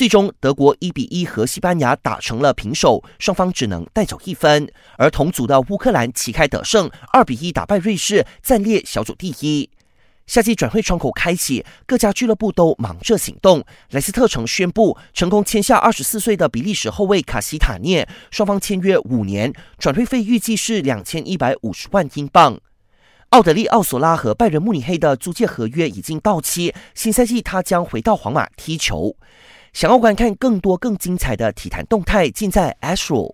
最终，德国一比一和西班牙打成了平手，双方只能带走一分。而同组的乌克兰旗开得胜，二比一打败瑞士，暂列小组第一。夏季转会窗口开启，各家俱乐部都忙着行动。莱斯特城宣布成功签下二十四岁的比利时后卫卡西塔涅，双方签约五年，转会费预计是两千一百五十万英镑。奥德利奥索拉和拜仁慕尼黑的租借合约已经到期，新赛季他将回到皇马踢球。想要观看更多更精彩的体坛动态，尽在 Astro。